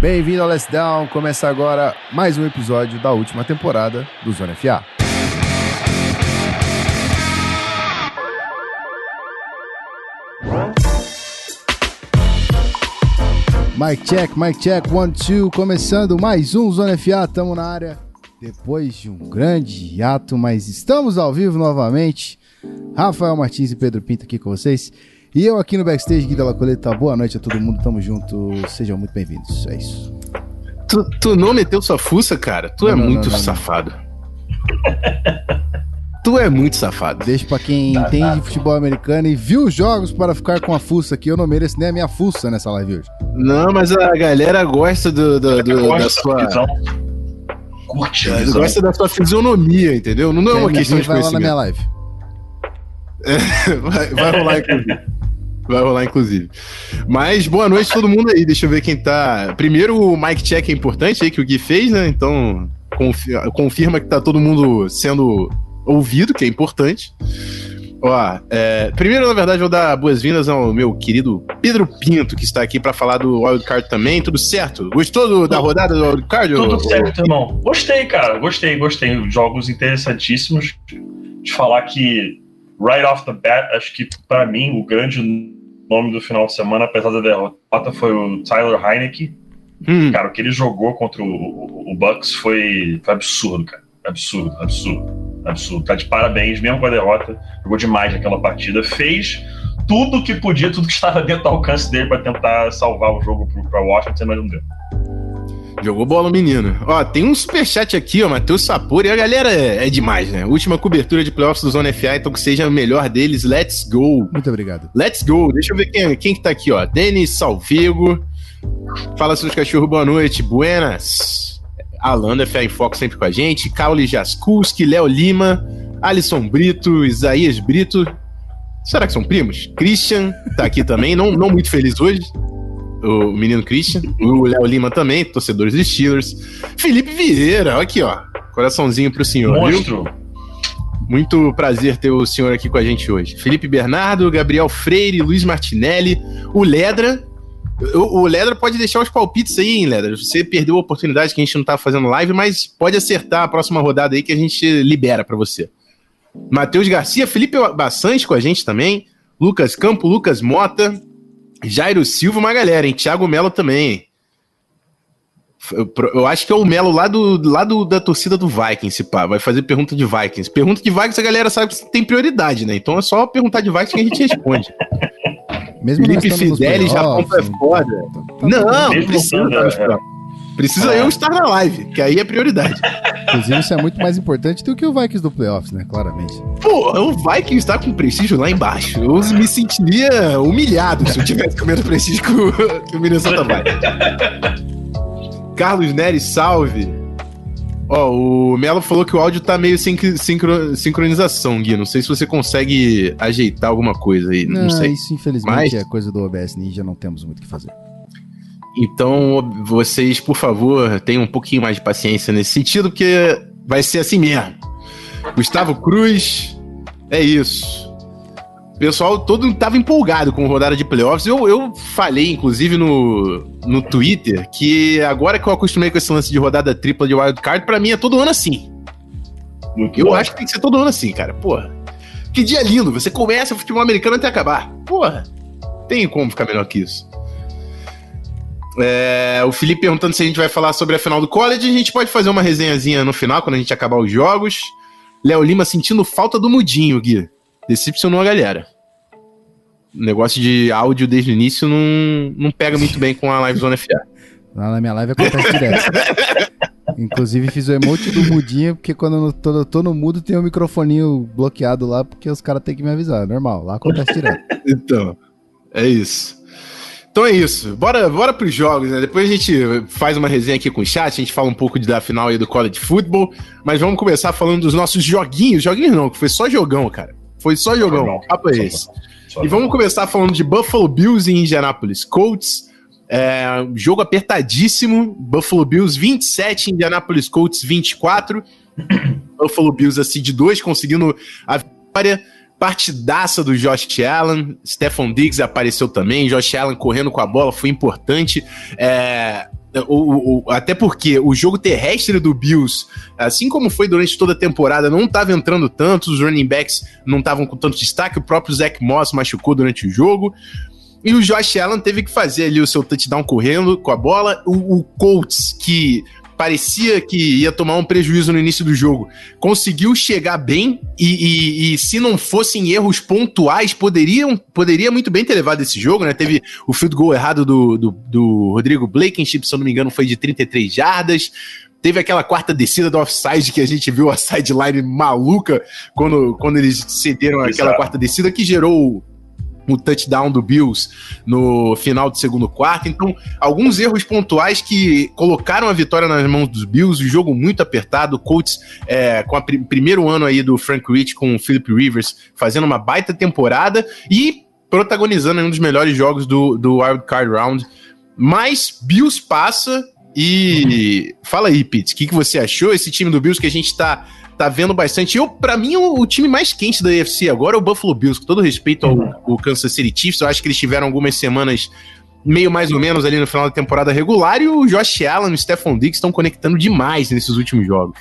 Bem-vindo ao Let's Down. Começa agora mais um episódio da última temporada do Zona FA. Mic check, mic check, one, two, começando mais um Zona FA, estamos na área depois de um grande hiato, mas estamos ao vivo novamente. Rafael Martins e Pedro Pinto aqui com vocês. E eu aqui no backstage, Gui Della Coleta. Boa noite a todo mundo, tamo junto, sejam muito bem-vindos. É isso. Tu, tu, não meteu sua fuça, cara? Tu não, é não, muito não, safado. tu é muito safado. Deixa pra quem tá, entende tá. futebol americano e viu os jogos para ficar com a fuça aqui. Eu não mereço nem a minha fuça nessa live hoje. Não, mas a galera gosta do, do, do gosta da sua. Curte, gosta da sua fisionomia, entendeu? Não, não é uma questão de vai conhecimento. Vai lá na minha live. É, vai, vai rolar, inclusive. Vai rolar, inclusive. Mas boa noite todo mundo aí. Deixa eu ver quem tá. Primeiro, o mic check é importante aí que o Gui fez, né? Então, confirma que tá todo mundo sendo ouvido, que é importante. Ó, é, primeiro, na verdade, vou dar boas-vindas ao meu querido Pedro Pinto, que está aqui para falar do Wildcard também. Tudo certo? Gostou do, da rodada do Wildcard? Tudo certo, irmão. Gostei, cara. Gostei, gostei. Jogos interessantíssimos. De falar que, right off the bat, acho que para mim o grande nome do final de semana, apesar da derrota, foi o Tyler Heineke. Hum. Cara, o que ele jogou contra o, o Bucks foi, foi absurdo, cara. Absurdo, absurdo, absurdo. Tá de parabéns, mesmo com a derrota. Jogou demais naquela partida. Fez tudo que podia, tudo que estava dentro do alcance dele para tentar salvar o jogo para Washington, mas não deu. Jogou bola, menino. Ó, tem um superchat aqui, ó, Matheus Sapor. E a galera é, é, demais, né? Última cobertura de playoffs do Zona FA, então que seja o melhor deles. Let's go. Muito obrigado. Let's go. Deixa eu ver quem, quem que tá aqui, ó. Denis Salvigo. Fala, seus cachorros, boa noite. Buenas. Alanda, FA em Foco sempre com a gente. Caule Jaskuski, Léo Lima, Alisson Brito, Isaías Brito. Será que são primos? Christian tá aqui também, não, não muito feliz hoje o menino Christian, o Léo Lima também, torcedores de Steelers. Felipe Vieira, aqui, ó. Coraçãozinho pro senhor. Monstro. Viu? Muito prazer ter o senhor aqui com a gente hoje. Felipe Bernardo, Gabriel Freire, Luiz Martinelli, o Ledra. O, o Ledra pode deixar os palpites aí, hein, Ledra? Você perdeu a oportunidade que a gente não tá fazendo live, mas pode acertar a próxima rodada aí que a gente libera para você. Matheus Garcia, Felipe Bassante com a gente também. Lucas Campo, Lucas Mota, Jairo Silva, uma galera, hein? Thiago Melo também. Eu, eu, acho que é o Melo lá, do, lá do, da torcida do Vikings, pá. Vai fazer pergunta de Vikings. Pergunta de Vikings a galera sabe que tem prioridade, né? Então é só perguntar de Vikings que a gente responde. Mesmo Felipe Fideli já é foda. Não, não precisa. Tá Precisa é. eu estar na live, que aí é prioridade. Inclusive, isso é muito mais importante do que o Vikings do playoffs, né? Claramente. Pô, o Vikings está com prestígio lá embaixo. Eu me sentiria humilhado se eu tivesse com menos prestígio que o, Minnesota Vikings. Carlos Nery, salve. Ó, o Melo falou que o áudio tá meio sem sincro, sincronização, Gui. Não sei se você consegue ajeitar alguma coisa aí. Não, não sei. Isso, infelizmente, Mas... é coisa do OBS Ninja, não temos muito o que fazer. Então, vocês, por favor, tenham um pouquinho mais de paciência nesse sentido, porque vai ser assim mesmo. Gustavo Cruz, é isso. O pessoal todo estava empolgado com rodada de playoffs. Eu, eu falei, inclusive, no, no Twitter, que agora que eu acostumei com esse lance de rodada tripla de wildcard, para mim é todo ano assim. Muito eu bom. acho que tem que ser todo ano assim, cara. Porra. Que dia lindo. Você começa o futebol americano até acabar. Porra. Tem como ficar melhor que isso. É, o Felipe perguntando se a gente vai falar sobre a final do college. A gente pode fazer uma resenhazinha no final, quando a gente acabar os jogos. Léo Lima sentindo falta do mudinho, Gui. Decepcionou a galera. O negócio de áudio desde o início não, não pega muito bem com a Live Zone FA. Lá na minha live acontece direto. Inclusive fiz o emote do mudinho, porque quando eu tô, eu tô no mudo tem o um microfoninho bloqueado lá, porque os caras têm que me avisar. Normal, lá acontece direto. Então, é isso. Então é isso. Bora, bora pros jogos, né? Depois a gente faz uma resenha aqui com o chat, a gente fala um pouco da final aí do college football, mas vamos começar falando dos nossos joguinhos. Joguinhos não, que foi só jogão, cara. Foi só jogão. Papo é esse. E vamos começar falando de Buffalo Bills e Indianapolis Colts. É, jogo apertadíssimo. Buffalo Bills 27, Indianapolis Colts 24. Buffalo Bills a seed 2 conseguindo a vitória Partidaça do Josh Allen, Stephon Diggs apareceu também, Josh Allen correndo com a bola foi importante. É, o, o, até porque o jogo terrestre do Bills, assim como foi durante toda a temporada, não estava entrando tanto, os running backs não estavam com tanto destaque, o próprio Zach Moss machucou durante o jogo. E o Josh Allen teve que fazer ali o seu touchdown correndo com a bola. O, o Colts, que parecia que ia tomar um prejuízo no início do jogo, conseguiu chegar bem e, e, e, se não fossem erros pontuais, poderiam, poderia muito bem ter levado esse jogo, né? Teve o field goal errado do, do, do Rodrigo Blankenship, se eu não me engano, foi de 33 jardas. Teve aquela quarta descida do offside que a gente viu a sideline maluca quando, quando eles cederam Exato. aquela quarta descida que gerou o touchdown do Bills no final do segundo quarto. Então, alguns erros pontuais que colocaram a vitória nas mãos dos Bills, o jogo muito apertado, o Colts é, com o pr primeiro ano aí do Frank Rich com o Philip Rivers fazendo uma baita temporada e protagonizando um dos melhores jogos do, do Wild Card Round. Mas Bills passa e fala aí, Pete, o que, que você achou? Esse time do Bills que a gente tá tá vendo bastante. Eu, para mim, o, o, time mais quente da AFC agora é o Buffalo Bills, com todo respeito ao, uhum. ao Kansas City Chiefs. Eu acho que eles tiveram algumas semanas meio mais ou menos ali no final da temporada regular e o Josh Allen e o Stephon Diggs estão conectando demais nesses últimos jogos.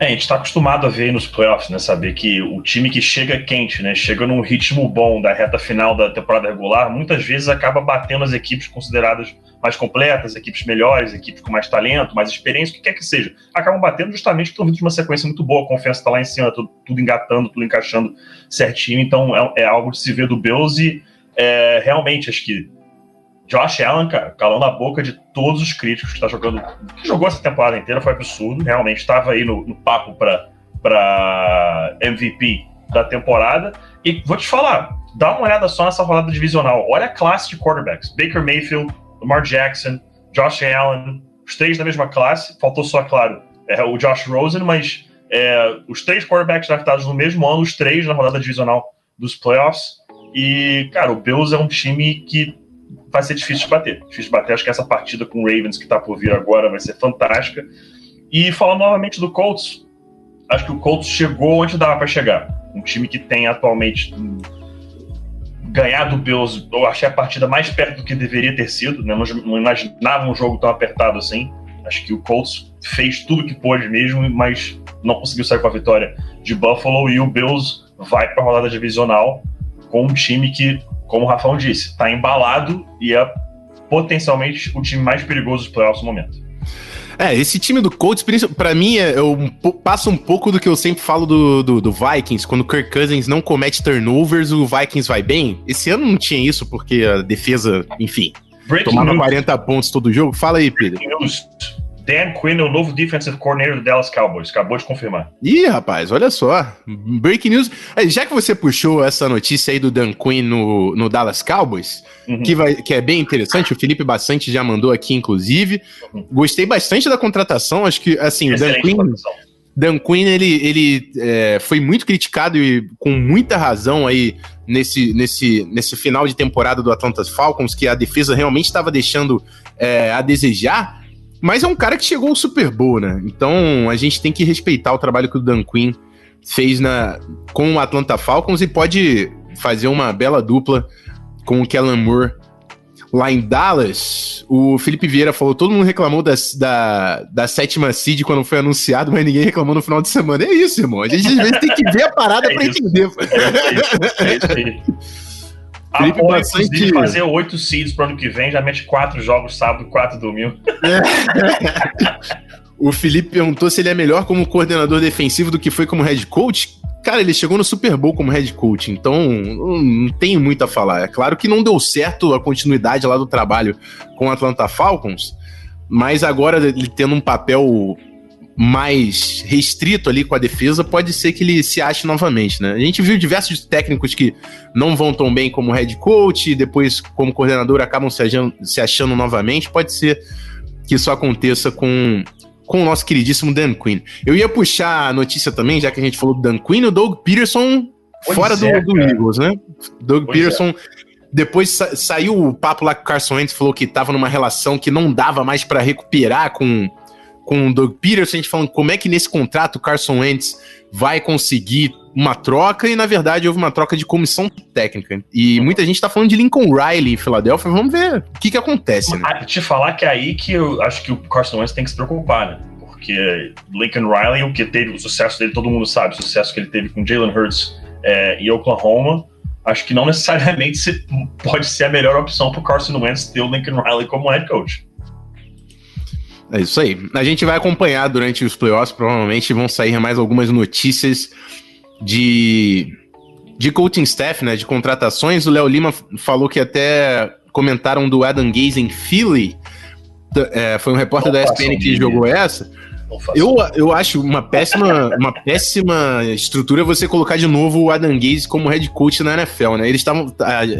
É, a gente está acostumado a ver nos playoffs, né? Saber que o time que chega quente, né? Chega num ritmo bom da reta final da temporada regular, muitas vezes acaba batendo as equipes consideradas mais completas, equipes melhores, equipes com mais talento, mais experiência, o que quer que seja. Acabam batendo justamente porque estão vindo de uma sequência muito boa, a confiança está lá em cima, tudo, tudo, engatando, tudo encaixando certinho. Então é, é algo de se ver do Bills e é, realmente acho que Josh Allen, cara, calando a boca de todos os críticos que está jogando, que jogou essa temporada inteira, foi absurdo. Realmente estava aí no, no papo para MVP da temporada. E vou te falar, dá uma olhada só nessa rodada divisional. Olha a classe de quarterbacks: Baker Mayfield, Lamar Jackson, Josh Allen, os três da mesma classe. Faltou só, claro, é, o Josh Rosen, mas é, os três quarterbacks draftados no mesmo ano, os três na rodada divisional dos playoffs. E, cara, o Bills é um time que vai ser difícil de bater. Difícil de bater. Acho que essa partida com o Ravens que está por vir agora vai ser fantástica. E falando novamente do Colts, acho que o Colts chegou onde dava para chegar. Um time que tem atualmente ganhar do Bills, eu achei a partida mais perto do que deveria ter sido. Né? Não imaginava um jogo tão apertado assim. Acho que o Colts fez tudo que pôde mesmo, mas não conseguiu sair com a vitória de Buffalo. E o Bills vai para a rodada divisional com um time que como o Rafão disse, está embalado e é potencialmente o time mais perigoso dos playoffs no momento. É, esse time do Colts, para mim, é, eu passo um pouco do que eu sempre falo do, do, do, Vikings. Quando o Kirk Cousins não comete turnovers, o Vikings vai bem. Esse ano não tinha isso, porque a defesa, enfim, Breaking tomava news. 40 pontos todo jogo. Fala aí, Pedro. Dan Quinn é o novo defensive coordinator do Dallas Cowboys. Acabou de confirmar. Ih, rapaz, olha só. Breaking news. É, já que você puxou essa notícia aí do Dan Quinn no, no Dallas Cowboys, uhum. que, vai, que é bem interessante, o Felipe Bastante já mandou aqui, inclusive. Uhum. Gostei bastante da contratação. Acho que, assim, o Dan Quinn. Dan Quinn, ele, ele é, foi muito criticado e com muita razão aí nesse, nesse, nesse final de temporada do Atlanta Falcons, que a defesa realmente estava deixando é, a desejar. Mas é um cara que chegou ao Super Bowl, né? Então a gente tem que respeitar o trabalho que o Dan Quinn fez na, com o Atlanta Falcons e pode fazer uma bela dupla com o Kellen Moore lá em Dallas. O Felipe Vieira falou: todo mundo reclamou das, da, da sétima seed quando foi anunciado, mas ninguém reclamou no final de semana. É isso, irmão. A gente às vezes tem que ver a parada é pra isso. entender. É isso, é isso aí. Felipe bastante... fazer oito seeds pro ano que vem, já mete quatro jogos sábado, quatro domingo. É. o Felipe perguntou se ele é melhor como coordenador defensivo do que foi como head coach. Cara, ele chegou no Super Bowl como head coach, então não tenho muito a falar. É claro que não deu certo a continuidade lá do trabalho com o Atlanta Falcons, mas agora ele tendo um papel mais restrito ali com a defesa, pode ser que ele se ache novamente, né? A gente viu diversos técnicos que não vão tão bem como head coach, e depois como coordenador acabam se achando, se achando novamente. Pode ser que isso aconteça com, com o nosso queridíssimo Dan Quinn. Eu ia puxar a notícia também, já que a gente falou do Dan Quinn, o Doug Peterson pois fora é, do, do Eagles, né? Doug pois Peterson... É. Depois sa saiu o papo lá que o Carson Wentz falou que tava numa relação que não dava mais para recuperar com com o Doug Peterson, a gente falando como é que nesse contrato o Carson Wentz vai conseguir uma troca e, na verdade, houve uma troca de comissão técnica. E muita gente tá falando de Lincoln Riley em Filadélfia. Vamos ver o que que acontece, né? Ah, te falar que é aí que eu acho que o Carson Wentz tem que se preocupar, né? Porque Lincoln Riley, o que teve, o sucesso dele, todo mundo sabe, o sucesso que ele teve com Jalen Hurts é, e Oklahoma, acho que não necessariamente se, pode ser a melhor opção pro Carson Wentz ter o Lincoln Riley como head coach. É isso aí. A gente vai acompanhar durante os playoffs, provavelmente vão sair mais algumas notícias de, de coaching staff, né? De contratações. O Léo Lima falou que até comentaram do Adam Gaze em Philly. É, foi um repórter Não da ESPN que jogou essa. Eu, eu acho uma péssima, uma péssima estrutura você colocar de novo o Adam Gaze como head coach na NFL, né? Eles estavam.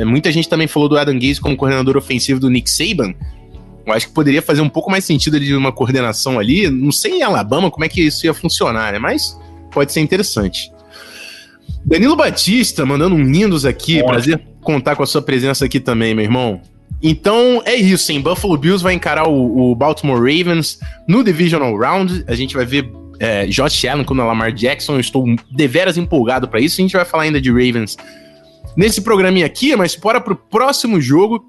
Muita gente também falou do Adam Gaze como coordenador ofensivo do Nick Saban. Eu acho que poderia fazer um pouco mais sentido de uma coordenação ali. Não sei em Alabama como é que isso ia funcionar, né? Mas pode ser interessante. Danilo Batista mandando um lindos aqui. Prazer contar com a sua presença aqui também, meu irmão. Então é isso, hein? Buffalo Bills vai encarar o, o Baltimore Ravens no Divisional Round. A gente vai ver é, Josh Allen contra Lamar Jackson. Eu estou deveras empolgado para isso. A gente vai falar ainda de Ravens nesse programinha aqui, mas bora pro próximo jogo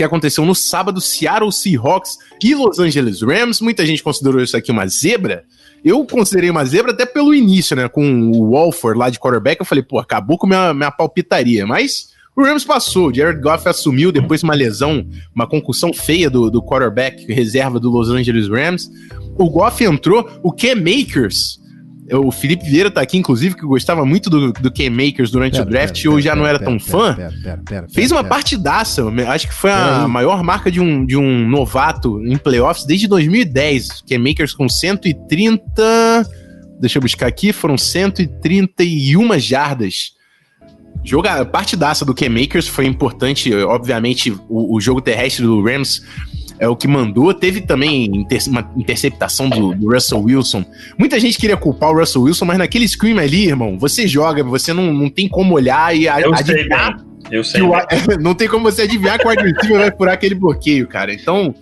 que aconteceu no sábado, Seattle Seahawks e Los Angeles Rams. Muita gente considerou isso aqui uma zebra. Eu considerei uma zebra até pelo início, né? Com o Walford lá de quarterback. Eu falei, pô, acabou com minha, minha palpitaria. Mas o Rams passou. O Jared Goff assumiu depois uma lesão, uma concussão feia do, do quarterback reserva do Los Angeles Rams. O Goff entrou. O Cam Makers o Felipe Vieira tá aqui, inclusive, que gostava muito do, do K-Makers durante pera, o draft pera, e hoje já não era tão fã. Fez uma partidaça. Acho que foi a maior marca de um, de um novato em playoffs desde 2010. K-Makers com 130. Deixa eu buscar aqui, foram 131 jardas. Joga, partidaça do K-Makers foi importante, obviamente, o, o jogo terrestre do Rams é o que mandou. Teve também inter uma interceptação do, do, Russell Wilson. Muita gente queria culpar o Russell Wilson, mas naquele screen ali, irmão, você joga, você não, não tem como olhar e Eu adivinhar. Sei, eu sei. O, não tem como você adivinhar que o wide vai furar aquele bloqueio, cara. Então,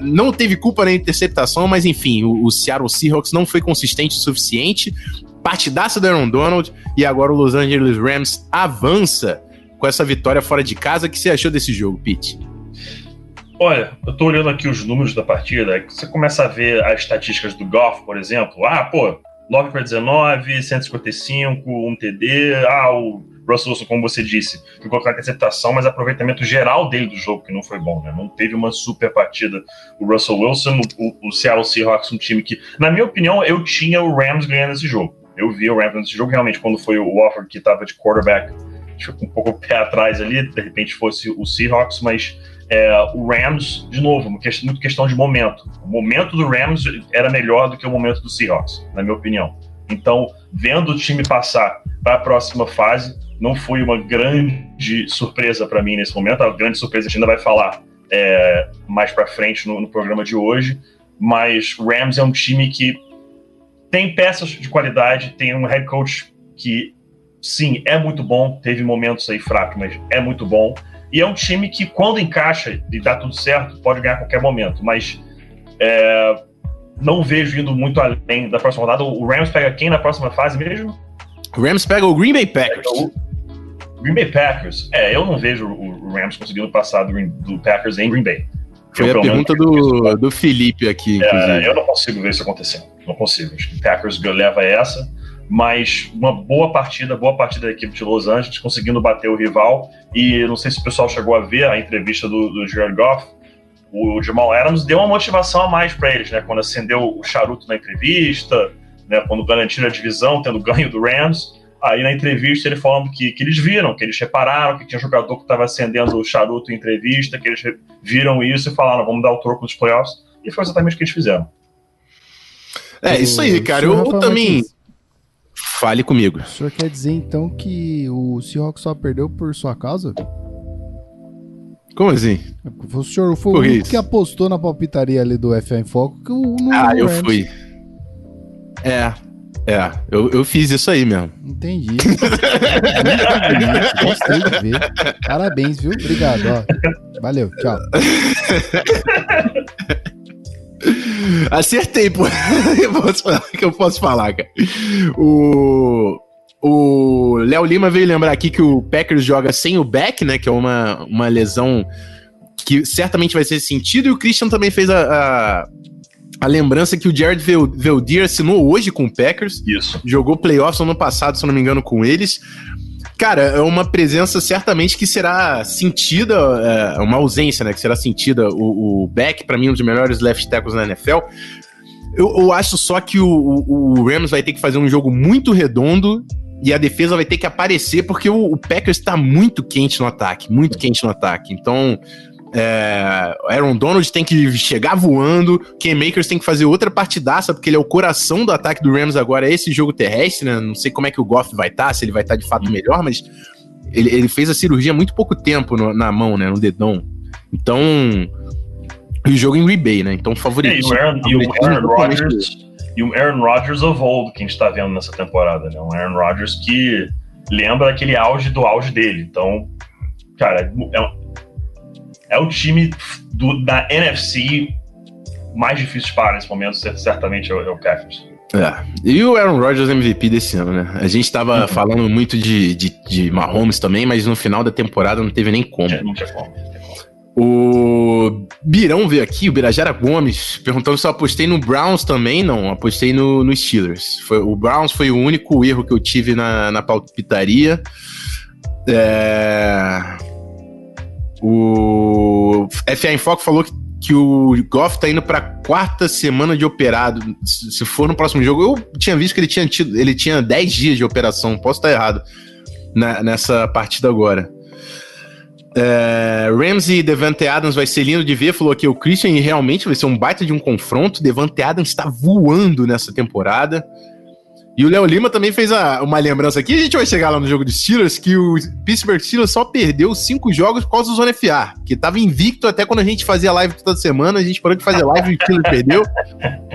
não teve culpa na interceptação, mas enfim, o, o Seattle Seahawks não foi consistente o suficiente. Partidaça do Aaron Donald e agora o Los Angeles Rams avança com essa vitória fora de casa. O que você achou desse jogo, Pete? Olha, eu tô olhando aqui os números da partida, você começa a ver as estatísticas do Goff, por exemplo. Ah, pô, 9 para 19, 155, 1 TD. Ah, o Russell Wilson, como você disse, ficou com a interceptação, mas aproveitamento geral dele do jogo que não foi bom, né? Não teve uma super partida o Russell Wilson, o, o Seattle Seahawks, um time que, na minha opinião, eu tinha o Rams ganhando esse jogo. Eu vi o Rams nesse jogo, realmente, quando foi o Wofford que estava de quarterback, que um pouco o pé atrás ali, de repente fosse o Seahawks, mas é, o Rams, de novo, muito questão de momento. O momento do Rams era melhor do que o momento do Seahawks, na minha opinião. Então, vendo o time passar para a próxima fase, não foi uma grande surpresa para mim nesse momento. A grande surpresa a gente ainda vai falar é, mais para frente no, no, programa de hoje. Mas o Rams é um time que tem peças de qualidade, tem um head coach que, sim, é muito bom. Teve momentos aí fracos, mas é muito bom. E é um time que, quando encaixa e dá tudo certo, pode ganhar a qualquer momento. Mas é, não vejo indo muito além da próxima rodada. O Rams pega quem na próxima fase mesmo? O Rams pega o Green Bay Packers. O Green Bay Packers. É, eu não vejo o Rams conseguindo passar do, do Packers em Green Bay. Foi eu, a pergunta do, do Felipe aqui, é, eu não consigo ver isso acontecendo. Não consigo. Acho que o Packers leva essa mas uma boa partida, boa partida da equipe de Los Angeles, conseguindo bater o rival. E não sei se o pessoal chegou a ver a entrevista do, do Jared Goff. O Jamal Adams deu uma motivação a mais para eles, né? Quando acendeu o charuto na entrevista, né? Quando garantiram a divisão, tendo ganho do Rams. Aí na entrevista ele falando que, que eles viram, que eles repararam que tinha jogador que estava acendendo o charuto em entrevista, que eles viram isso e falaram, vamos dar o troco nos playoffs. E foi exatamente o que eles fizeram. É, isso aí, cara. Eu, eu também. Fale comigo. O senhor quer dizer então que o Seahawks só perdeu por sua causa? Como assim? O senhor foi Por o único que apostou na palpitaria ali do FA em Foco que o Ah, eu Rams. fui. É, é, eu, eu fiz isso aí mesmo. Entendi. Gostei de ver. Parabéns, viu? Obrigado, ó. Valeu, tchau. Acertei, pô. O que eu posso falar, cara? O... O Léo Lima veio lembrar aqui que o Packers joga sem o back, né? Que é uma, uma lesão que certamente vai ser sentido. E o Christian também fez a, a, a lembrança que o Jared Veldir assinou hoje com o Packers. Isso. Jogou playoffs ano passado, se não me engano, com eles. Cara, é uma presença certamente que será sentida, é uma ausência, né? Que será sentida. O, o Beck, para mim, um dos melhores left tackles na NFL. Eu, eu acho só que o, o, o, Rams vai ter que fazer um jogo muito redondo e a defesa vai ter que aparecer porque o, o Packers está muito quente no ataque, muito quente no ataque. Então, é, Aaron Donald tem que chegar voando, Ken Makers tem que fazer outra partidaça, porque ele é o coração do ataque do Rams agora, é esse jogo terrestre, né? Não sei como é que o Goff vai estar, tá, se ele vai estar tá de fato melhor, mas ele, ele fez a cirurgia há muito pouco tempo no, na mão, né? No dedão. Então. E o jogo em Rebay, né? Então favorito. É, e o Aaron, Aaron Rodgers. E o Aaron Rodgers of old que a gente tá vendo nessa temporada, né? Um Aaron Rodgers que lembra aquele auge do auge dele. Então, cara, é, é o time do, da NFC mais difícil para nesse momento, certamente é o, é o Cavs. É. E o Aaron Rodgers MVP desse ano, né? A gente tava uhum. falando muito de, de, de, Mahomes também, mas no final da temporada não teve nem como. não tinha como. O Birão veio aqui, o Birajara Gomes, perguntando se eu apostei no Browns também. Não, apostei no, no Steelers. Foi, o Browns foi o único erro que eu tive na, na palpitaria. É... O FA em Foco falou que, que o Goff tá indo pra quarta semana de operado. Se for no próximo jogo, eu tinha visto que ele tinha tido, ele tinha 10 dias de operação. Posso estar errado na, nessa partida agora. É, Ramsey e Devante Adams vai ser lindo de ver, falou que o Christian e realmente vai ser um baita de um confronto. Devante Adams está voando nessa temporada. E o Léo Lima também fez a, uma lembrança aqui. A gente vai chegar lá no jogo dos Steelers, que o Pittsburgh Steelers só perdeu cinco jogos por causa do Zona FA, que tava invicto até quando a gente fazia live toda semana. A gente parou de fazer live e o Steelers perdeu.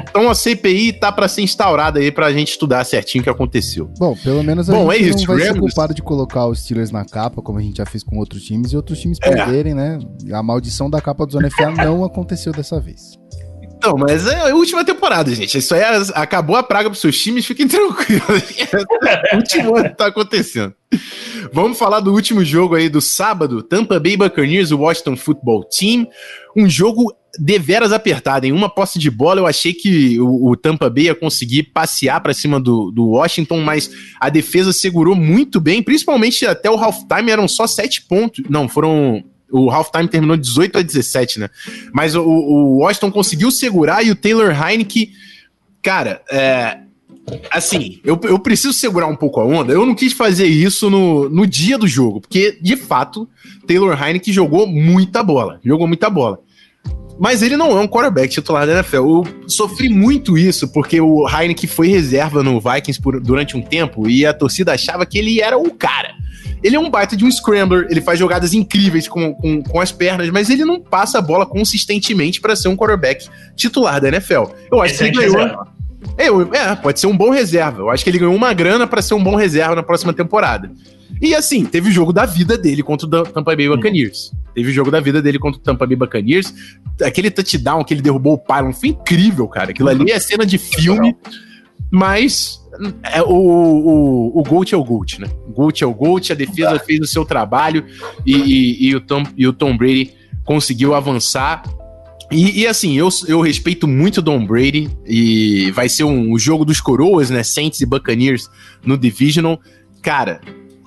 Então a CPI tá para ser instaurada aí pra gente estudar certinho o que aconteceu. Bom, pelo menos a Bom, gente é isso, não vai Rams... ser culpado de colocar os Steelers na capa, como a gente já fez com outros times, e outros times é. perderem, né? A maldição da capa do Zona FA não aconteceu dessa vez. Não, mas é a última temporada, gente. Isso aí é, acabou a praga pros seus times, fiquem tranquilos. O último ano tá acontecendo. Vamos falar do último jogo aí do sábado, Tampa Bay Buccaneers Washington Football Team. Um jogo deveras apertado. Em uma posse de bola, eu achei que o, o Tampa Bay ia conseguir passear para cima do, do Washington, mas a defesa segurou muito bem, principalmente até o halftime eram só sete pontos. Não, foram o halftime terminou 18 a 17, né? Mas o, o Washington conseguiu segurar e o Taylor Heineke, cara, é, assim, eu, eu preciso segurar um pouco a onda. Eu não quis fazer isso no, no dia do jogo, porque de fato, Taylor Heineke jogou muita bola. Jogou muita bola. Mas ele não é um quarterback titular da NFL. Eu sofri muito isso, porque o Heineken foi reserva no Vikings por, durante um tempo e a torcida achava que ele era o cara. Ele é um baita de um scrambler, ele faz jogadas incríveis com, com, com as pernas, mas ele não passa a bola consistentemente para ser um quarterback titular da NFL. Eu acho Esse que ele ganhou. É, é, pode ser um bom reserva. Eu acho que ele ganhou uma grana para ser um bom reserva na próxima temporada. E assim, teve o jogo da vida dele contra o Tampa Bay Buccaneers. Teve o jogo da vida dele contra o Tampa Bay Buccaneers. Aquele touchdown que ele derrubou o Pylon foi incrível, cara. Aquilo ali é cena de filme, mas é, o, o, o Gold é o Gold, né? O Gold é o Gold, a defesa fez o seu trabalho e, e, e, o Tom, e o Tom Brady conseguiu avançar. E, e, assim, eu, eu respeito muito o Tom Brady e vai ser um, um jogo dos coroas, né? Saints e Buccaneers no Divisional. Cara,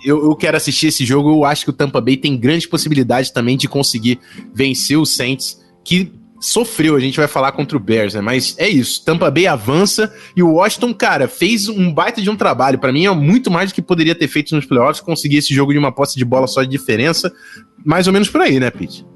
eu, eu, quero assistir esse jogo. Eu acho que o Tampa Bay tem grandes possibilidades também de conseguir vencer o Saints, que sofreu, a gente vai falar contra o Bears, né? Mas é isso, Tampa Bay avança e o Washington, cara, fez um baita de um trabalho. Para mim é muito mais do que poderia ter feito nos playoffs, conseguir esse jogo de uma posse de bola só de diferença, mais ou menos por aí, né, Pete?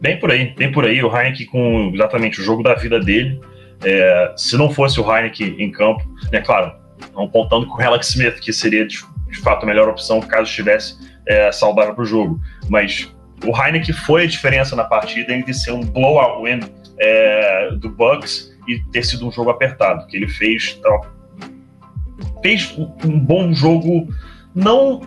Bem por aí, bem por aí. O Heineken com exatamente o jogo da vida dele. É, se não fosse o Heineken em campo, né, claro, não contando com o Alex Smith, que seria de, de fato a melhor opção caso estivesse é, saudável para o jogo. Mas o Heineken foi a diferença na partida entre ser um blowout win é, do Bucks e ter sido um jogo apertado, que ele fez tá, fez um bom jogo, não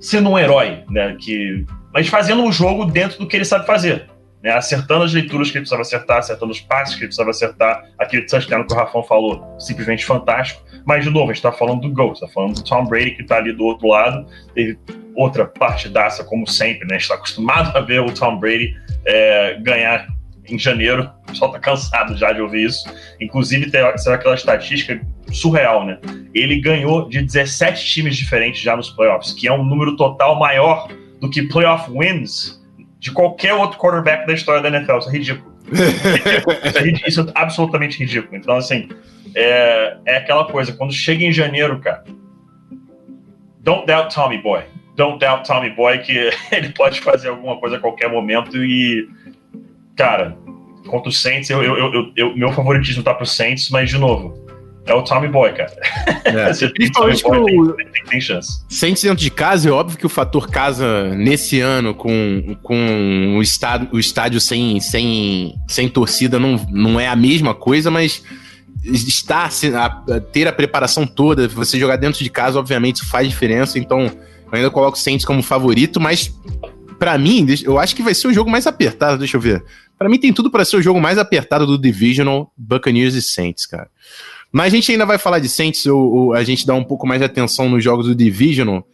sendo um herói, né, que, mas fazendo um jogo dentro do que ele sabe fazer. Né, acertando as leituras que ele precisava acertar, acertando os passes que ele precisava acertar, aquele touchdown que o Rafão falou, simplesmente fantástico. Mas, de novo, a gente está falando do GOAT, está falando do Tom Brady, que está ali do outro lado, teve outra partidaça, como sempre, né? Está acostumado a ver o Tom Brady é, ganhar em janeiro, o pessoal tá cansado já de ouvir isso. Inclusive, tem aquela estatística surreal, né? Ele ganhou de 17 times diferentes já nos playoffs, que é um número total maior do que playoff wins de qualquer outro quarterback da história da NFL. Isso é ridículo. Isso, é ridículo. Isso, é absolutamente ridículo. Então, assim, é, é aquela coisa, quando chega em janeiro, cara, don't doubt Tommy Boy. Don't doubt Tommy Boy, que ele pode fazer alguma coisa a qualquer momento e cara, contra o Saints, eu, eu, eu, eu meu favoritismo tá pro Saints, mas de novo, é o Tommy Boy, cara. É. Você Principalmente Boy, o... tem, tem, tem, chance. Saints dentro de casa, é óbvio que o fator casa nesse ano com, com o, estádio, o estádio sem, sem, sem torcida não, não é a mesma coisa, mas estar, a, ter a preparação toda, você jogar dentro de casa, obviamente, isso faz diferença, então eu ainda coloco o Saints como favorito, mas para mim, eu acho que vai ser o jogo mais apertado, deixa eu ver. Para mim tem tudo para ser o jogo mais apertado do Divisional, Buccaneers e Saints, cara. Mas a gente ainda vai falar de Saints, ou, ou a gente dá um pouco mais de atenção nos jogos do Divisional.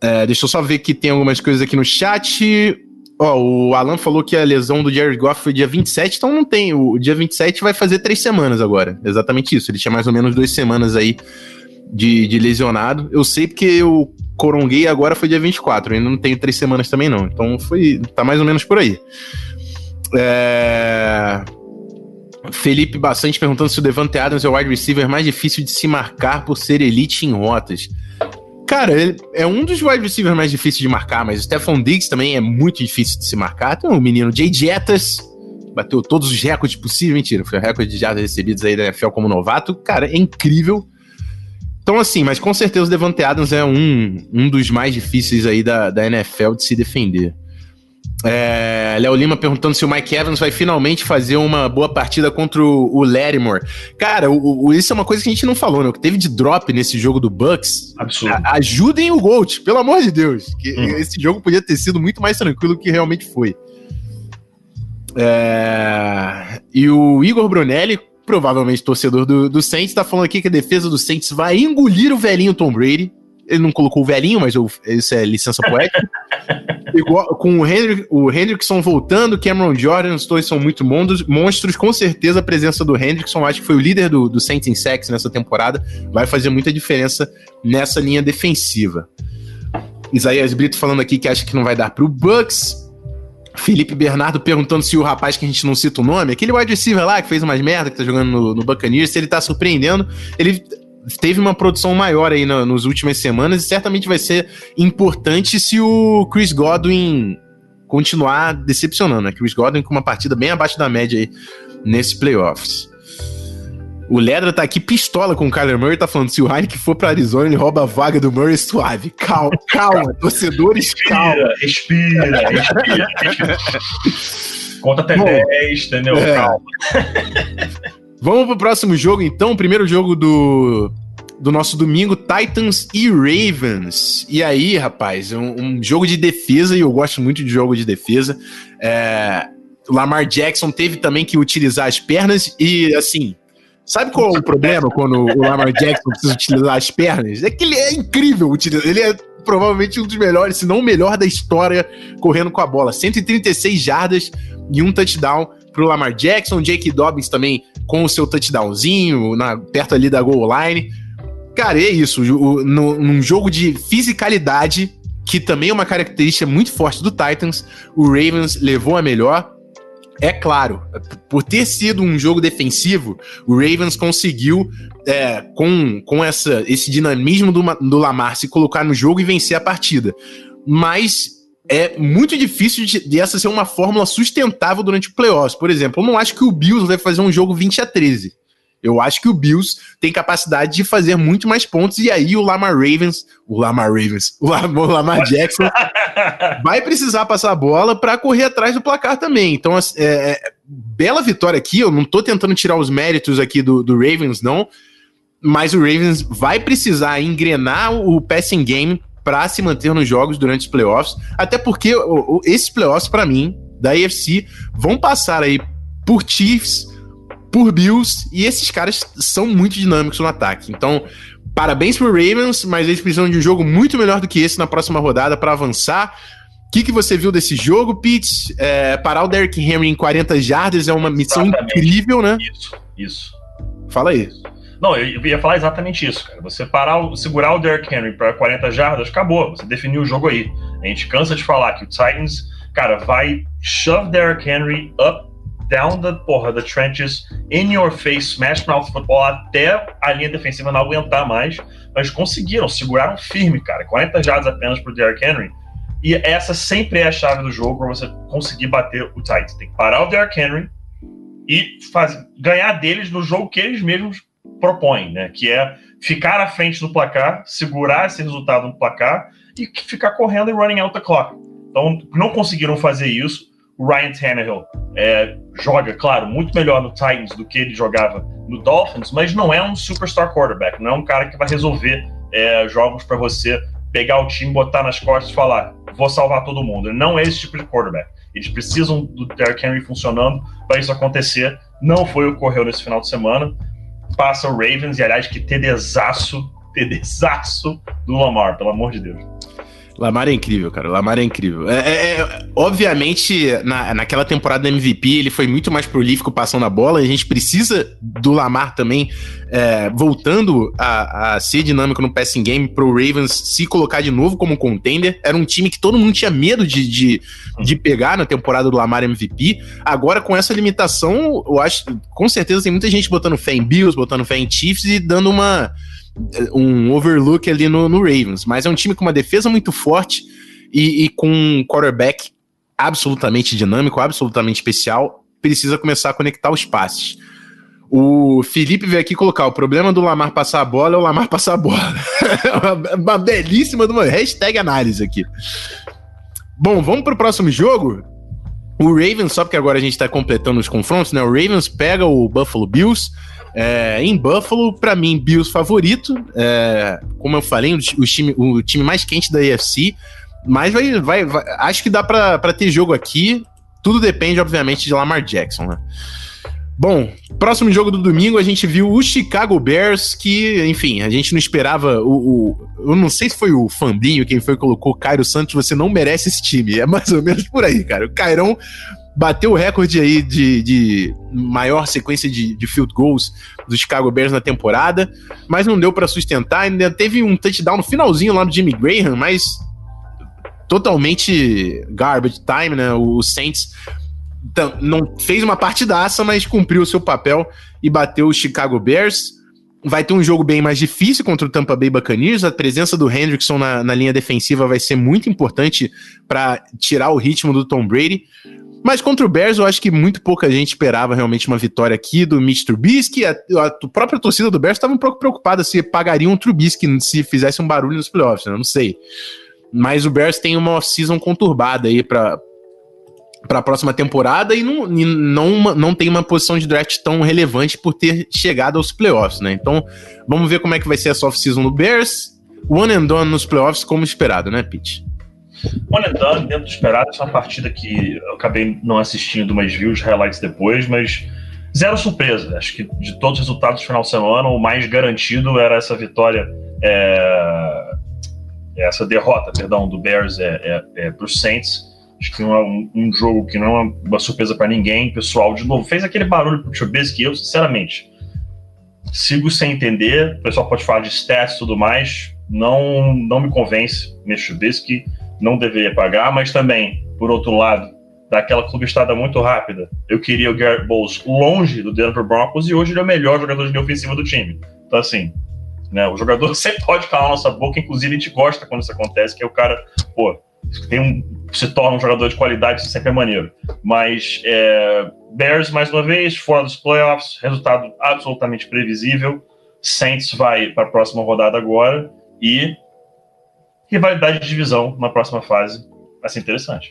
É, deixa eu só ver que tem algumas coisas aqui no chat. Ó, o Alan falou que a lesão do Jared Goff foi dia 27, então não tem. O dia 27 vai fazer três semanas agora. Exatamente isso. Ele tinha mais ou menos duas semanas aí de, de lesionado. Eu sei porque eu coronguei agora foi dia 24. Ainda não tenho três semanas também, não. Então foi. tá mais ou menos por aí. É... Felipe bastante perguntando se o Devante Adams é o wide receiver mais difícil de se marcar por ser elite em rotas. Cara, ele é um dos wide receivers mais difíceis de marcar, mas o Stephon Diggs também é muito difícil de se marcar. Tem o menino Jay Jettas, bateu todos os recordes possíveis. Mentira, foi o recorde de jardas recebidos aí da NFL como novato. Cara, é incrível. Então, assim, mas com certeza o Devante Adams é um, um dos mais difíceis aí da, da NFL de se defender. É, Léo Lima perguntando se o Mike Evans vai finalmente fazer uma boa partida contra o, o. Cara, o, o, isso é uma coisa que a gente não falou, né? O que teve de drop nesse jogo do Bucks. Absurdo. A, ajudem o Gold, pelo amor de Deus. Que hum. Esse jogo podia ter sido muito mais tranquilo do que realmente foi. É, e o Igor Brunelli, provavelmente torcedor do, do Saints, tá falando aqui que a defesa do Saints vai engolir o velhinho Tom Brady. Ele não colocou o velhinho, mas eu, isso é licença poética. Igual, com o, Hendrick, o Hendrickson voltando, Cameron Jordan, os dois são muito monstros, monstros. Com certeza a presença do Hendrickson, acho que foi o líder do, do Saints em sacks nessa temporada, vai fazer muita diferença nessa linha defensiva. Isaías Brito falando aqui que acha que não vai dar pro Bucks. Felipe Bernardo perguntando se o rapaz que a gente não cita o nome, aquele wide receiver lá que fez umas merda, que tá jogando no, no Buccaneers, se ele tá surpreendendo. Ele teve uma produção maior aí no, nas últimas semanas e certamente vai ser importante se o Chris Godwin continuar decepcionando, né? Chris Godwin com uma partida bem abaixo da média aí nesse playoffs. O Ledra tá aqui pistola com o Kyler Murray, tá falando: se o Heineken for pra Arizona, ele rouba a vaga do Murray suave. Calma, calma, torcedores, calma. Respira, respira, respira. Conta até Bom, 10, entendeu? É. Calma. Vamos pro próximo jogo, então. Primeiro jogo do, do nosso domingo, Titans e Ravens. E aí, rapaz, um, um jogo de defesa, e eu gosto muito de jogo de defesa. É, Lamar Jackson teve também que utilizar as pernas e, assim, Sabe qual é o problema quando o Lamar Jackson precisa utilizar as pernas? É que ele é incrível. Ele é provavelmente um dos melhores, se não o melhor da história correndo com a bola. 136 jardas e um touchdown pro Lamar Jackson. Jake Dobbins também com o seu touchdownzinho, na, perto ali da goal line. Cara, é isso. O, no, num jogo de fisicalidade, que também é uma característica muito forte do Titans, o Ravens levou a melhor. É claro, por ter sido um jogo defensivo, o Ravens conseguiu, é, com, com essa, esse dinamismo do, do Lamar, se colocar no jogo e vencer a partida. Mas é muito difícil de, de, essa ser uma fórmula sustentável durante o playoffs. Por exemplo, eu não acho que o Bills vai fazer um jogo 20 a 13. Eu acho que o Bills tem capacidade de fazer muito mais pontos e aí o Lamar Ravens, o Lamar Ravens, o Lamar, o Lamar Jackson vai precisar passar a bola para correr atrás do placar também. Então, é, é, bela vitória aqui. Eu não tô tentando tirar os méritos aqui do, do Ravens, não. Mas o Ravens vai precisar engrenar o passing game para se manter nos jogos durante os playoffs. Até porque o, o, esses playoffs, para mim, da AFC vão passar aí por Chiefs, por Bills, e esses caras são muito dinâmicos no ataque. Então, parabéns pro Ravens, mas eles precisam de um jogo muito melhor do que esse na próxima rodada para avançar. O que, que você viu desse jogo, Pete? É, parar o Derrick Henry em 40 jardas é uma missão Exatamente. incrível, né? Isso, isso. Fala aí. Não, eu ia falar exatamente isso, cara. Você parar, segurar o Derrick Henry para 40 jardas, acabou. Você definiu o jogo aí. A gente cansa de falar que o Titans, cara, vai shove Derrick Henry up down the, porra, the trenches, in your face, smash mouth football, até a linha defensiva não aguentar mais, mas conseguiram, seguraram firme, cara, 40 jardas apenas pro Derrick Henry, e essa sempre é a chave do jogo para você conseguir bater o Titans. Tem que parar o Derrick Henry e ganhar deles no jogo que eles mesmos propõem, né? Que é ficar à frente do placar, segurar esse resultado no placar e ficar correndo e running out the clock. Então, não conseguiram fazer isso. O Ryan Tannehill é, joga, claro, muito melhor no Titans do que ele jogava no Dolphins, mas não é um superstar quarterback, não é um cara que vai resolver é, jogos para você pegar o time, botar nas costas e falar, vou salvar todo mundo. Ele não é esse tipo de quarterback. Eles precisam do Derrick Henry funcionando para isso acontecer. Não foi o que ocorreu nesse final de semana. Passa o Ravens, e aliás, que tedesaço, tedesaço do Lamar, pelo amor de Deus. Lamar é incrível, cara. Lamar é incrível. É, é, é, obviamente, na, naquela temporada MVP, ele foi muito mais prolífico passando a bola. E a gente precisa do Lamar também é, voltando a, a, ser dinâmico no passing game pro Ravens se colocar de novo como contender. Era um time que todo mundo tinha medo de, de, de pegar na temporada do Lamar MVP. Agora, com essa limitação, eu acho com certeza tem muita gente botando fé em Bills, botando fé em Chiefs e dando uma um overlook ali no, no, Ravens. Mas é um time com uma defesa muito forte e, e com um quarterback absolutamente dinâmico, absolutamente especial. Precisa começar a conectar os passes. O Felipe veio aqui colocar: o problema do Lamar passar a bola é o Lamar passar a bola. uma belíssima uma hashtag análise aqui. Bom, vamos para o próximo jogo. O Ravens, só porque agora a gente está completando os confrontos, né? O Ravens pega o Buffalo Bills. É, em Buffalo, para mim, Bills favorito. É, como eu falei, o, o, time, o time mais quente da AFC. Mas vai, vai, vai acho que dá para ter jogo aqui. Tudo depende, obviamente, de Lamar Jackson, né? Bom, próximo jogo do domingo a gente viu o Chicago Bears, que, enfim, a gente não esperava o. o eu não sei se foi o Fambinho quem foi colocou Cairo Santos, você não merece esse time. É mais ou menos por aí, cara. O Cairão bateu o recorde aí de, de maior sequência de, de, field goals do Chicago Bears na temporada, mas não deu para sustentar. Ainda teve um touchdown no finalzinho lá do Jimmy Graham, mas totalmente garbage time, né? O Saints não fez uma partidaça, mas cumpriu o seu papel e bateu o Chicago Bears. Vai ter um jogo bem mais difícil contra o Tampa Bay Buccaneers. A presença do Hendrickson na, na linha defensiva vai ser muito importante para tirar o ritmo do Tom Brady. Mas contra o Bears, eu acho que muito pouca gente esperava realmente uma vitória aqui do Mitch Trubisky. A, a própria torcida do Bears estava um pouco preocupada se pagariam um Trubisky se fizesse um barulho nos playoffs, né? não sei. Mas o Bears tem uma off-season conturbada aí para para a próxima temporada e não, e não, não tem uma posição de draft tão relevante por ter chegado aos playoffs, né? Então, vamos ver como é que vai ser essa off-season do Bears. One and done nos playoffs, como esperado, né, Pete? One and done, dentro do esperado, essa é uma partida que eu acabei não assistindo, mas vi os highlights depois, mas zero surpresa. Acho que de todos os resultados do final de semana, o mais garantido era essa vitória, é, essa derrota, perdão, do Bears é, é, é para os Saints. Acho que é um, um, jogo que não é uma surpresa para ninguém. O pessoal, de novo, fez aquele barulho pro Trubisky. Eu, sinceramente, sigo sem entender. O pessoal pode falar de stats e tudo mais. Não, não me convence nesse Trubisky não deveria pagar, mas também, por outro lado, daquela clubistada muito rápida, eu queria o Garrett Bowles longe do Denver Broncos e hoje ele é o melhor jogador de ofensiva do time. Então, assim, né, o jogador sempre pode calar nossa boca, inclusive a gente gosta quando isso acontece, que é o cara, pô, tem um, se torna um jogador de qualidade, isso sempre é maneiro. Mas é, Bears, mais uma vez, fora dos playoffs, resultado absolutamente previsível. Saints vai para a próxima rodada agora e rivalidade de divisão na próxima fase. Vai ser interessante.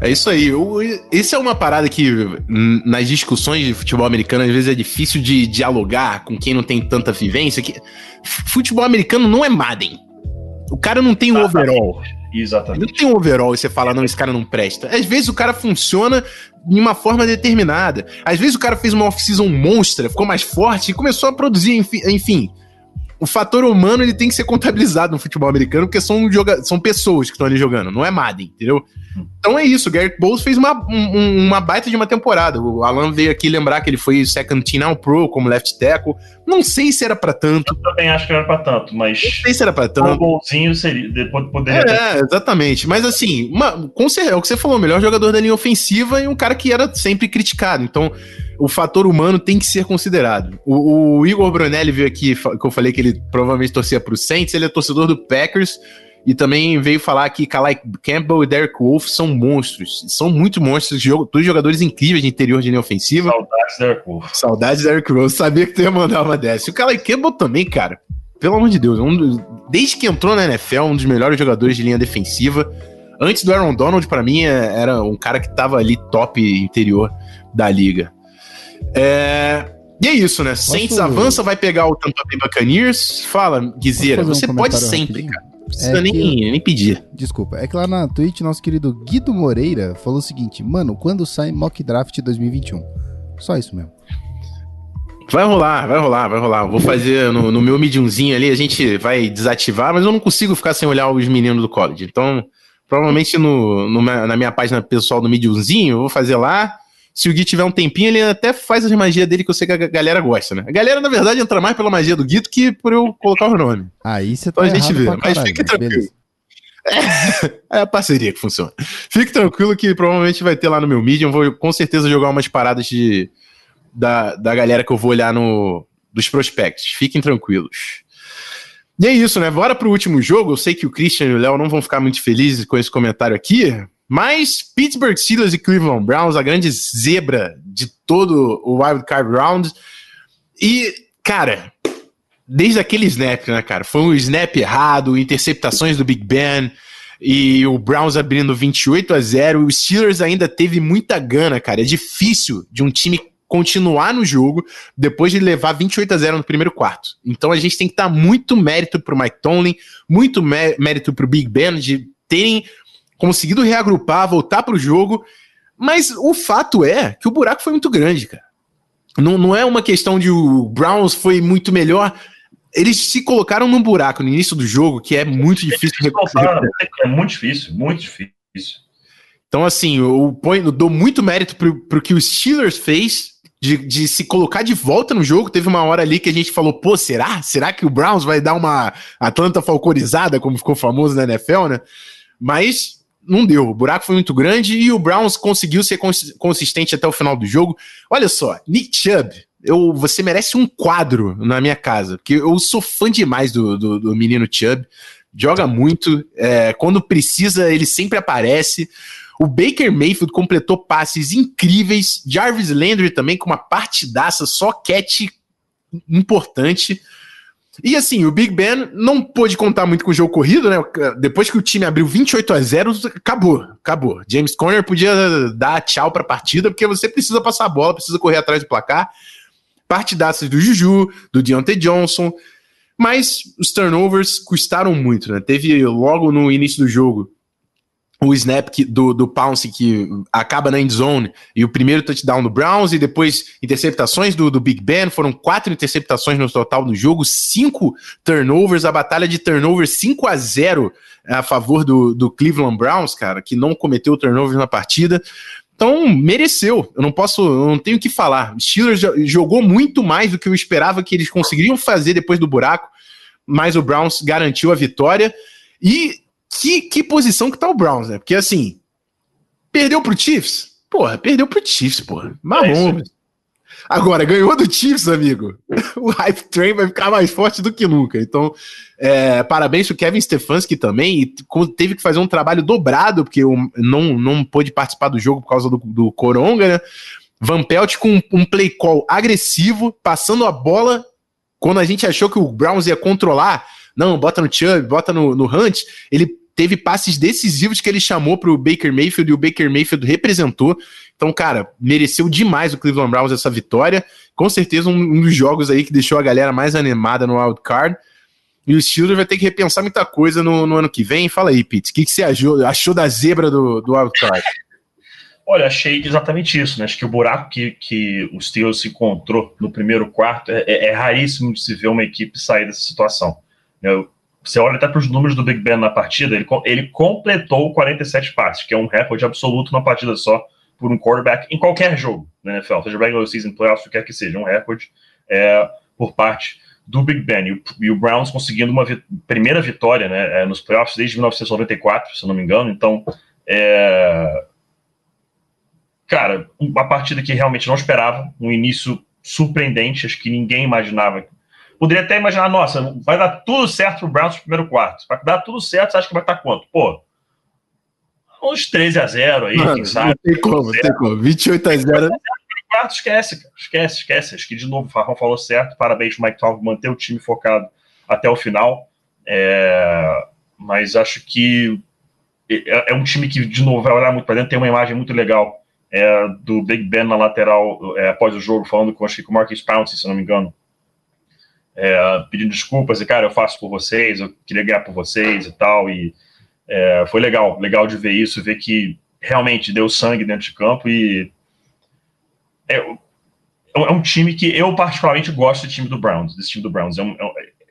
É isso aí. isso é uma parada que nas discussões de futebol americano às vezes é difícil de dialogar com quem não tem tanta vivência. Que futebol americano não é Madden. O cara não tem o overall. Exatamente. Não tem um overall e você fala, não, esse cara não presta. Às vezes o cara funciona de uma forma determinada. Às vezes o cara fez uma off-season monstra, ficou mais forte e começou a produzir, enfim o fator humano ele tem que ser contabilizado no futebol americano, porque são, joga são pessoas que estão ali jogando, não é Madden, entendeu? Então é isso, o Garrett Bowles fez uma, um, uma baita de uma temporada. O Alan veio aqui lembrar que ele foi second team all pro como left tackle. Não sei se era para tanto. Eu também acho que era para tanto, mas. Não sei se era para tanto. Um golzinho seria, poderia. É, ter... exatamente. Mas assim, uma, com, é o que você falou, o melhor jogador da linha ofensiva e um cara que era sempre criticado. Então o fator humano tem que ser considerado. O, o Igor Brunelli veio aqui, que eu falei que ele provavelmente torcia pro Saints, ele é torcedor do Packers. E também veio falar que Kalai Campbell e Derek Wolf são monstros. São muito monstros, dois jogadores incríveis de interior de linha ofensiva. Saudades Derek Wolf. Saudades Derek Wolf. Sabia que tu ia mandar uma dessa. E o Kalai Campbell também, cara. Pelo amor de Deus. Um, desde que entrou na NFL, um dos melhores jogadores de linha defensiva. Antes do Aaron Donald, para mim, é, era um cara que tava ali top interior da liga. É... E é isso, né? Posso... Saints avança, vai pegar o Tampa Bay Buccaneers. Fala, Guizeira, você um pode sempre, cara. Não precisa é nem, que... nem pedir. Desculpa, é que lá na Twitch, nosso querido Guido Moreira falou o seguinte: Mano, quando sai Mock Draft 2021? Só isso mesmo. Vai rolar, vai rolar, vai rolar. Vou fazer no, no meu mediumzinho ali, a gente vai desativar, mas eu não consigo ficar sem olhar os meninos do college. Então, provavelmente no, no na minha página pessoal do mediumzinho, eu vou fazer lá se o Gui tiver um tempinho, ele até faz as magias dele que eu sei que a galera gosta, né? A galera, na verdade, entra mais pela magia do Guito que por eu colocar o nome. Aí você tá então a gente vê, mas fique tranquilo. É, é, a parceria que funciona. Fique tranquilo que provavelmente vai ter lá no meu Medium. Vou com certeza jogar umas paradas de, da, da galera que eu vou olhar no, dos prospectos. Fiquem tranquilos. E é isso, né? Bora pro último jogo. Eu sei que o Christian e o Léo não vão ficar muito felizes com esse comentário aqui, mas Pittsburgh Steelers e Cleveland Browns, a grande zebra de todo o Wild Card Round. E, cara, desde aquele snap, né, cara? Foi um snap errado, interceptações do Big Ben e o Browns abrindo 28 a 0. O Steelers ainda teve muita gana, cara. É difícil de um time continuar no jogo depois de levar 28 a 0 no primeiro quarto. Então a gente tem que dar muito mérito pro Mike Tomlin, muito mérito pro Big Ben de terem conseguido reagrupar, voltar para o jogo. Mas o fato é que o buraco foi muito grande, cara. Não, não é uma questão de o Browns foi muito melhor. Eles se colocaram num buraco no início do jogo que é muito difícil. É muito difícil, muito difícil. Então, assim, eu, ponho, eu dou muito mérito pro, pro que o Steelers fez de, de, se colocar de volta no jogo. Teve uma hora ali que a gente falou, pô, será? Será que o Browns vai dar uma Atlanta falconizada, como ficou famoso na NFL, né? Mas não deu. O buraco foi muito grande e o Browns conseguiu ser consistente até o final do jogo. Olha só, Nick Chubb, eu, você merece um quadro na minha casa, porque eu sou fã demais do, do, do menino Chubb. Joga muito, é, quando precisa, ele sempre aparece. O Baker Mayfield completou passes incríveis. Jarvis Landry também com uma partidaça, só catch importante. E assim, o Big Ben não pôde contar muito com o jogo corrido, né? Depois que o time abriu 28 a 0, acabou, acabou. James Conner podia dar tchau para a partida, porque você precisa passar a bola, precisa correr atrás do placar. Partidaças do Juju, do Deontay Johnson, mas os turnovers custaram muito, né? Teve logo no início do jogo o snap que, do, do Pounce que acaba na end zone e o primeiro touchdown do Browns e depois interceptações do, do Big Ben, foram quatro interceptações no total do jogo, cinco turnovers, a batalha de turnovers 5 a 0 a favor do, do Cleveland Browns, cara, que não cometeu turnovers na partida. Então, mereceu. Eu não posso, eu não tenho o que falar. Steelers jogou muito mais do que eu esperava que eles conseguiriam fazer depois do buraco, mas o Browns garantiu a vitória. E que, que posição que tá o Browns, né? Porque assim, perdeu pro Chiefs? Porra, perdeu pro Chiefs, porra. Marrom. É Agora, ganhou do Chiefs, amigo. O hype train vai ficar mais forte do que nunca. Então, é, parabéns pro Kevin Stefanski também. E teve que fazer um trabalho dobrado, porque não, não pôde participar do jogo por causa do, do Coronga, né? Van Pelt com um play call agressivo, passando a bola quando a gente achou que o Browns ia controlar. Não, bota no Chubb, bota no, no Hunt. Ele teve passes decisivos que ele chamou para o Baker Mayfield e o Baker Mayfield representou. Então, cara, mereceu demais o Cleveland Browns essa vitória. Com certeza um, um dos jogos aí que deixou a galera mais animada no wild card. E o Steelers vai ter que repensar muita coisa no, no ano que vem. Fala aí, Pete, o que, que você achou, achou da zebra do, do Wildcard? Olha, achei exatamente isso, né? Acho que o buraco que, que o Steelers encontrou no primeiro quarto é, é, é raríssimo de se ver uma equipe sair dessa situação. Eu, você olha até para os números do Big Ben na partida, ele, ele completou 47 passes, que é um recorde absoluto numa partida só por um quarterback em qualquer jogo na NFL, seja regular season, playoffs, o que quer que seja, um recorde é, por parte do Big Ben. E o, e o Browns conseguindo uma vi primeira vitória né, é, nos playoffs desde 1994, se não me engano. Então, é, cara, uma partida que realmente não esperava, um início surpreendente, acho que ninguém imaginava. Poderia até imaginar, nossa, vai dar tudo certo pro Browns no primeiro quarto. Vai dar tudo certo, você acha que vai estar quanto? Pô, uns 13 a 0 aí, Mano, quem sabe. Não tem como, tem como. 28 a 0. Quarto, esquece, cara. Esquece, esquece. Acho que, de novo, o Farrão falou certo. Parabéns Mike Tomlin manter o time focado até o final. É... Mas acho que é, é um time que, de novo, vai olhar muito para dentro. Tem uma imagem muito legal é, do Big Ben na lateral é, após o jogo, falando com, acho que com o Marcus Pouncey, se não me engano, é, pedindo desculpas, e cara, eu faço por vocês, eu queria ganhar por vocês e tal, e é, foi legal, legal de ver isso, ver que realmente deu sangue dentro de campo e é, é um time que eu particularmente gosto do time do Browns, desse time do Browns, é, um,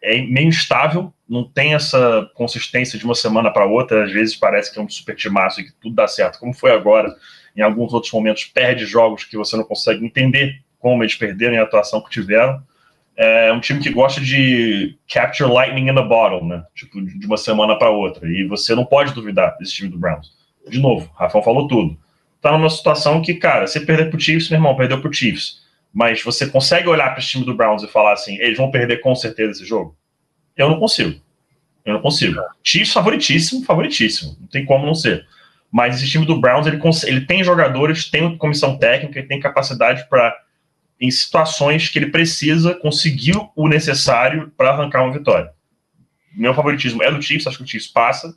é, é meio instável, não tem essa consistência de uma semana para outra, às vezes parece que é um super timaço e que tudo dá certo, como foi agora, em alguns outros momentos perde jogos que você não consegue entender como eles perderam e a atuação que tiveram. É um time que gosta de capture lightning in a bottle, né? Tipo, de uma semana para outra. E você não pode duvidar desse time do Browns. De novo, Rafael falou tudo. Tá numa situação que, cara, você perder pro Chiefs, meu irmão, perdeu pro Chiefs. Mas você consegue olhar para esse time do Browns e falar assim, eles vão perder com certeza esse jogo? Eu não consigo. Eu não consigo. Chiefs favoritíssimo, favoritíssimo. Não tem como não ser. Mas esse time do Browns, ele, ele tem jogadores, tem comissão técnica, ele tem capacidade para, em situações que ele precisa, conseguir o necessário para arrancar uma vitória. Meu favoritismo é do Chiefs, acho que o Chiefs passa,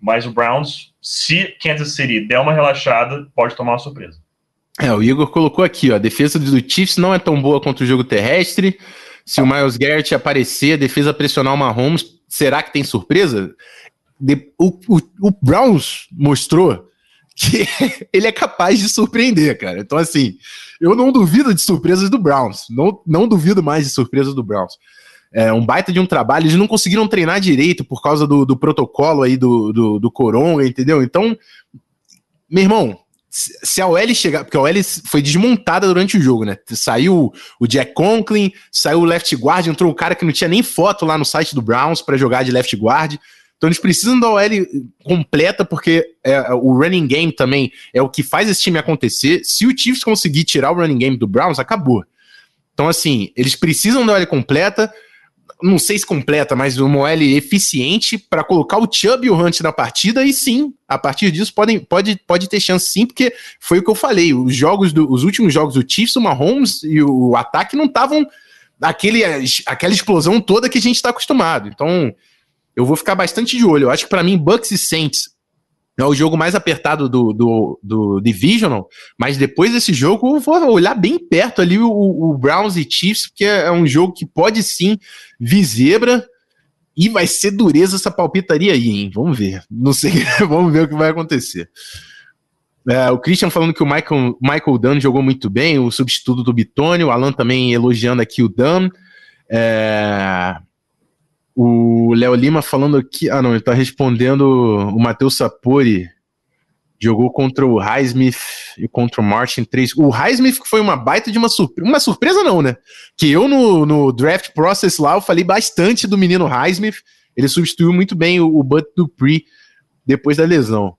mas o Browns, se Kansas City der uma relaxada, pode tomar uma surpresa. É, o Igor colocou aqui, ó, a defesa do Chiefs não é tão boa contra o jogo terrestre. Se o Miles Garrett aparecer, a defesa pressionar o Mahomes, será que tem surpresa? de, o, o, o Browns mostrou que ele é capaz de surpreender, cara. Então, assim, eu não duvido de surpresas do Browns. Não, não duvido mais de surpresas do Browns. É um baita de um trabalho. Eles não conseguiram treinar direito por causa do, do protocolo aí do, do, do Coronga, entendeu? Então, meu irmão, se a OL chegar, porque a OL foi desmontada durante o jogo, né? Saiu o Jack Conklin, saiu o left guard, entrou um cara que não tinha nem foto lá no site do Browns para jogar de left guard. Então eles precisam da OL completa, porque é, o running game também é o que faz esse time acontecer. Se o Chiefs conseguir tirar o running game do Browns, acabou. Então, assim, eles precisam da OL completa. Não sei se completa, mas uma OL eficiente para colocar o Chubb e o Hunt na partida. E sim, a partir disso podem, pode, pode ter chance sim, porque foi o que eu falei. Os jogos do, os últimos jogos do Chiefs, o Mahomes e o ataque não estavam aquela explosão toda que a gente está acostumado. Então, eu vou ficar bastante de olho. Eu acho que para mim, Bucks e Saints é o jogo mais apertado do, do, do Divisional, mas depois desse jogo eu vou olhar bem perto ali o, o Browns e Chiefs, porque é um jogo que pode sim vir zebra e vai ser dureza essa palpitaria aí, hein? Vamos ver. Não sei, vamos ver o que vai acontecer. É, o Christian falando que o Michael, Michael Dunn jogou muito bem, o substituto do Bitônio, o Alan também elogiando aqui o Dunn. É, o Léo Lima falando aqui. Ah, não, ele tá respondendo o Matheus Sapori. Jogou contra o Highsmith e contra o Martin 3. O Highsmith foi uma baita de uma surpresa. Uma surpresa, não, né? Que eu no, no draft process lá, eu falei bastante do menino Highsmith. Ele substituiu muito bem o, o Butt Dupree depois da lesão.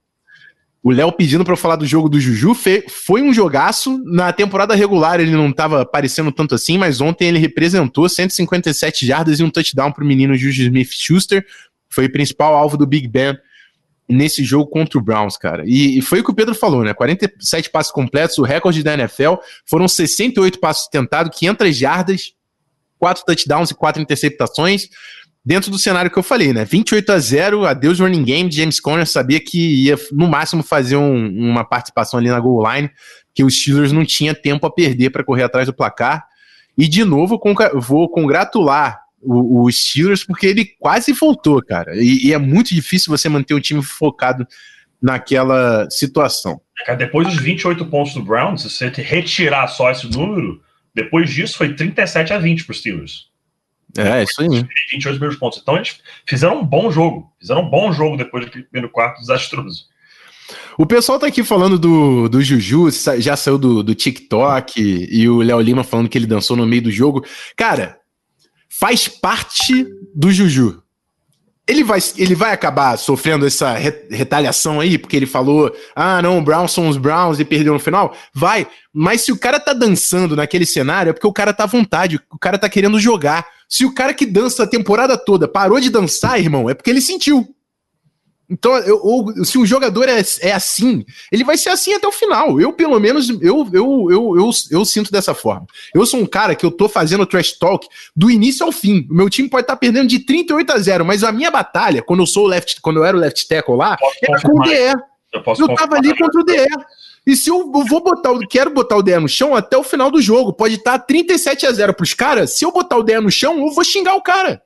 O Léo pedindo para eu falar do jogo do Juju foi um jogaço. Na temporada regular ele não estava aparecendo tanto assim, mas ontem ele representou 157 jardas e um touchdown para o menino Juju Smith-Schuster. Foi o principal alvo do Big Ben nesse jogo contra o Browns, cara. E, e, foi o que o Pedro falou, né? 47 passos completos, o recorde da NFL. Foram 68 passos tentados, 500 jardas, 4 touchdowns e 4 interceptações dentro do cenário que eu falei, né? 28 a 0, adeus running game. James Conner sabia que ia no máximo fazer um, uma participação ali na goal line, que os Steelers não tinha tempo a perder para correr atrás do placar. E de novo vou congratular o, o Steelers porque ele quase voltou, cara. E, e, é muito difícil você manter o time focado naquela situação. Depois dos 28 pontos do Browns, se você retirar só esse número, depois disso foi 37 a 20 para os Steelers. É, isso aí. 28 primeiros pontos. Então eles fizeram um bom jogo. Fizeram um bom jogo depois do primeiro quarto desastroso. O pessoal tá aqui falando do, do Juju, já saiu do, do TikTok, e o Léo Lima falando que ele dançou no meio do jogo. Cara, faz parte do Juju. Ele vai, ele vai acabar sofrendo essa retaliação aí, porque ele falou: ah, não, Browns são os Browns e perdeu no final? Vai, mas se o cara tá dançando naquele cenário, é porque o cara tá à vontade, o cara tá querendo jogar. Se o cara que dança a temporada toda parou de dançar, irmão, é porque ele sentiu. Então, eu, ou, se um jogador é, é assim, ele vai ser assim até o final. Eu, pelo menos, eu, eu, eu, eu, eu sinto dessa forma. Eu sou um cara que eu tô fazendo trash talk do início ao fim. O meu time pode estar tá perdendo de 38 a 0, mas a minha batalha, quando eu sou left, quando eu era o left tackle lá, era com o DE. Eu, eu tava ali contra o DE. E se eu, eu vou botar, o, quero botar o DE no chão até o final do jogo, pode estar tá 37 a 0 pros caras. Se eu botar o DE no chão, eu vou xingar o cara.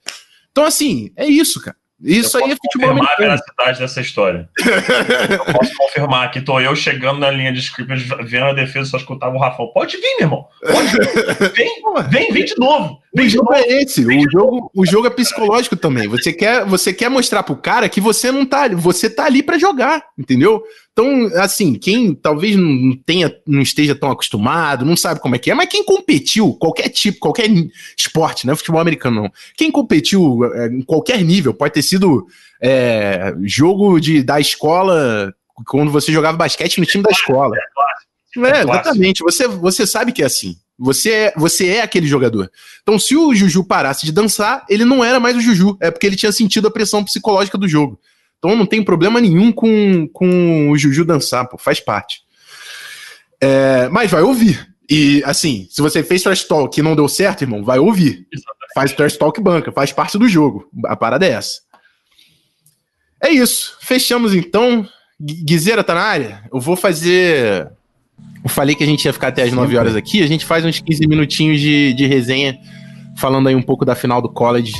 Então, assim, é isso, cara. Isso eu aí é futebol americano. a veracidade dessa história. eu posso confirmar que tô eu chegando na linha de script, vendo a defesa, só escutava o Rafão. Pode vir, meu irmão. Pode vir. Vem, vem, vem de novo. Vem o jogo novo. é esse. o jogo, o jogo é psicológico também. Você quer, você quer mostrar pro cara que você não tá, você tá ali para jogar, entendeu? Então, assim, quem talvez não tenha, não esteja tão acostumado, não sabe como é que é, mas quem competiu, qualquer tipo, qualquer esporte, não é futebol americano, não. Quem competiu é, em qualquer nível, pode ter sido é, jogo de, da escola, quando você jogava basquete no time da escola. É, exatamente. Você, você sabe que é assim. Você é, você é aquele jogador. Então, se o Juju parasse de dançar, ele não era mais o Juju. É porque ele tinha sentido a pressão psicológica do jogo. Então não tem problema nenhum com, com o Juju dançar, pô, faz parte. É, mas vai ouvir. E assim, se você fez trash talk e não deu certo, irmão, vai ouvir. Exatamente. Faz trash talk banca, faz parte do jogo. A parada é essa. É isso. Fechamos então. Guizeira tá na área? Eu vou fazer. Eu falei que a gente ia ficar até as 9 horas aqui. A gente faz uns 15 minutinhos de, de resenha, falando aí um pouco da final do college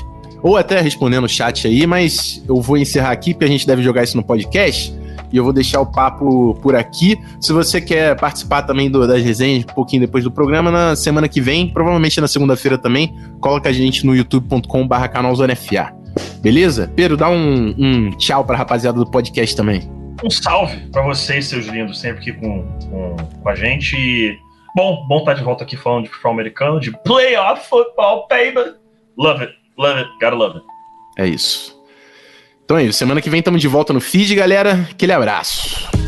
ou até respondendo o chat aí, mas eu vou encerrar aqui porque a gente deve jogar isso no podcast. E eu vou deixar o papo por aqui. Se você quer participar também do, das resenhas um pouquinho depois do programa, na semana que vem, provavelmente na segunda-feira também, coloca a gente no youtube.com/barra canal Zona FA. Beleza? Pedro, dá um, um tchau pra rapaziada do podcast também. Um salve para vocês, seus lindos, sempre aqui com, com, com a gente. E, bom, bom estar de volta aqui falando de futebol americano, de playoff football, baby. Love it. Love it, gotta love it. É isso. Então é isso. Semana que vem estamos de volta no feed, galera. Aquele abraço.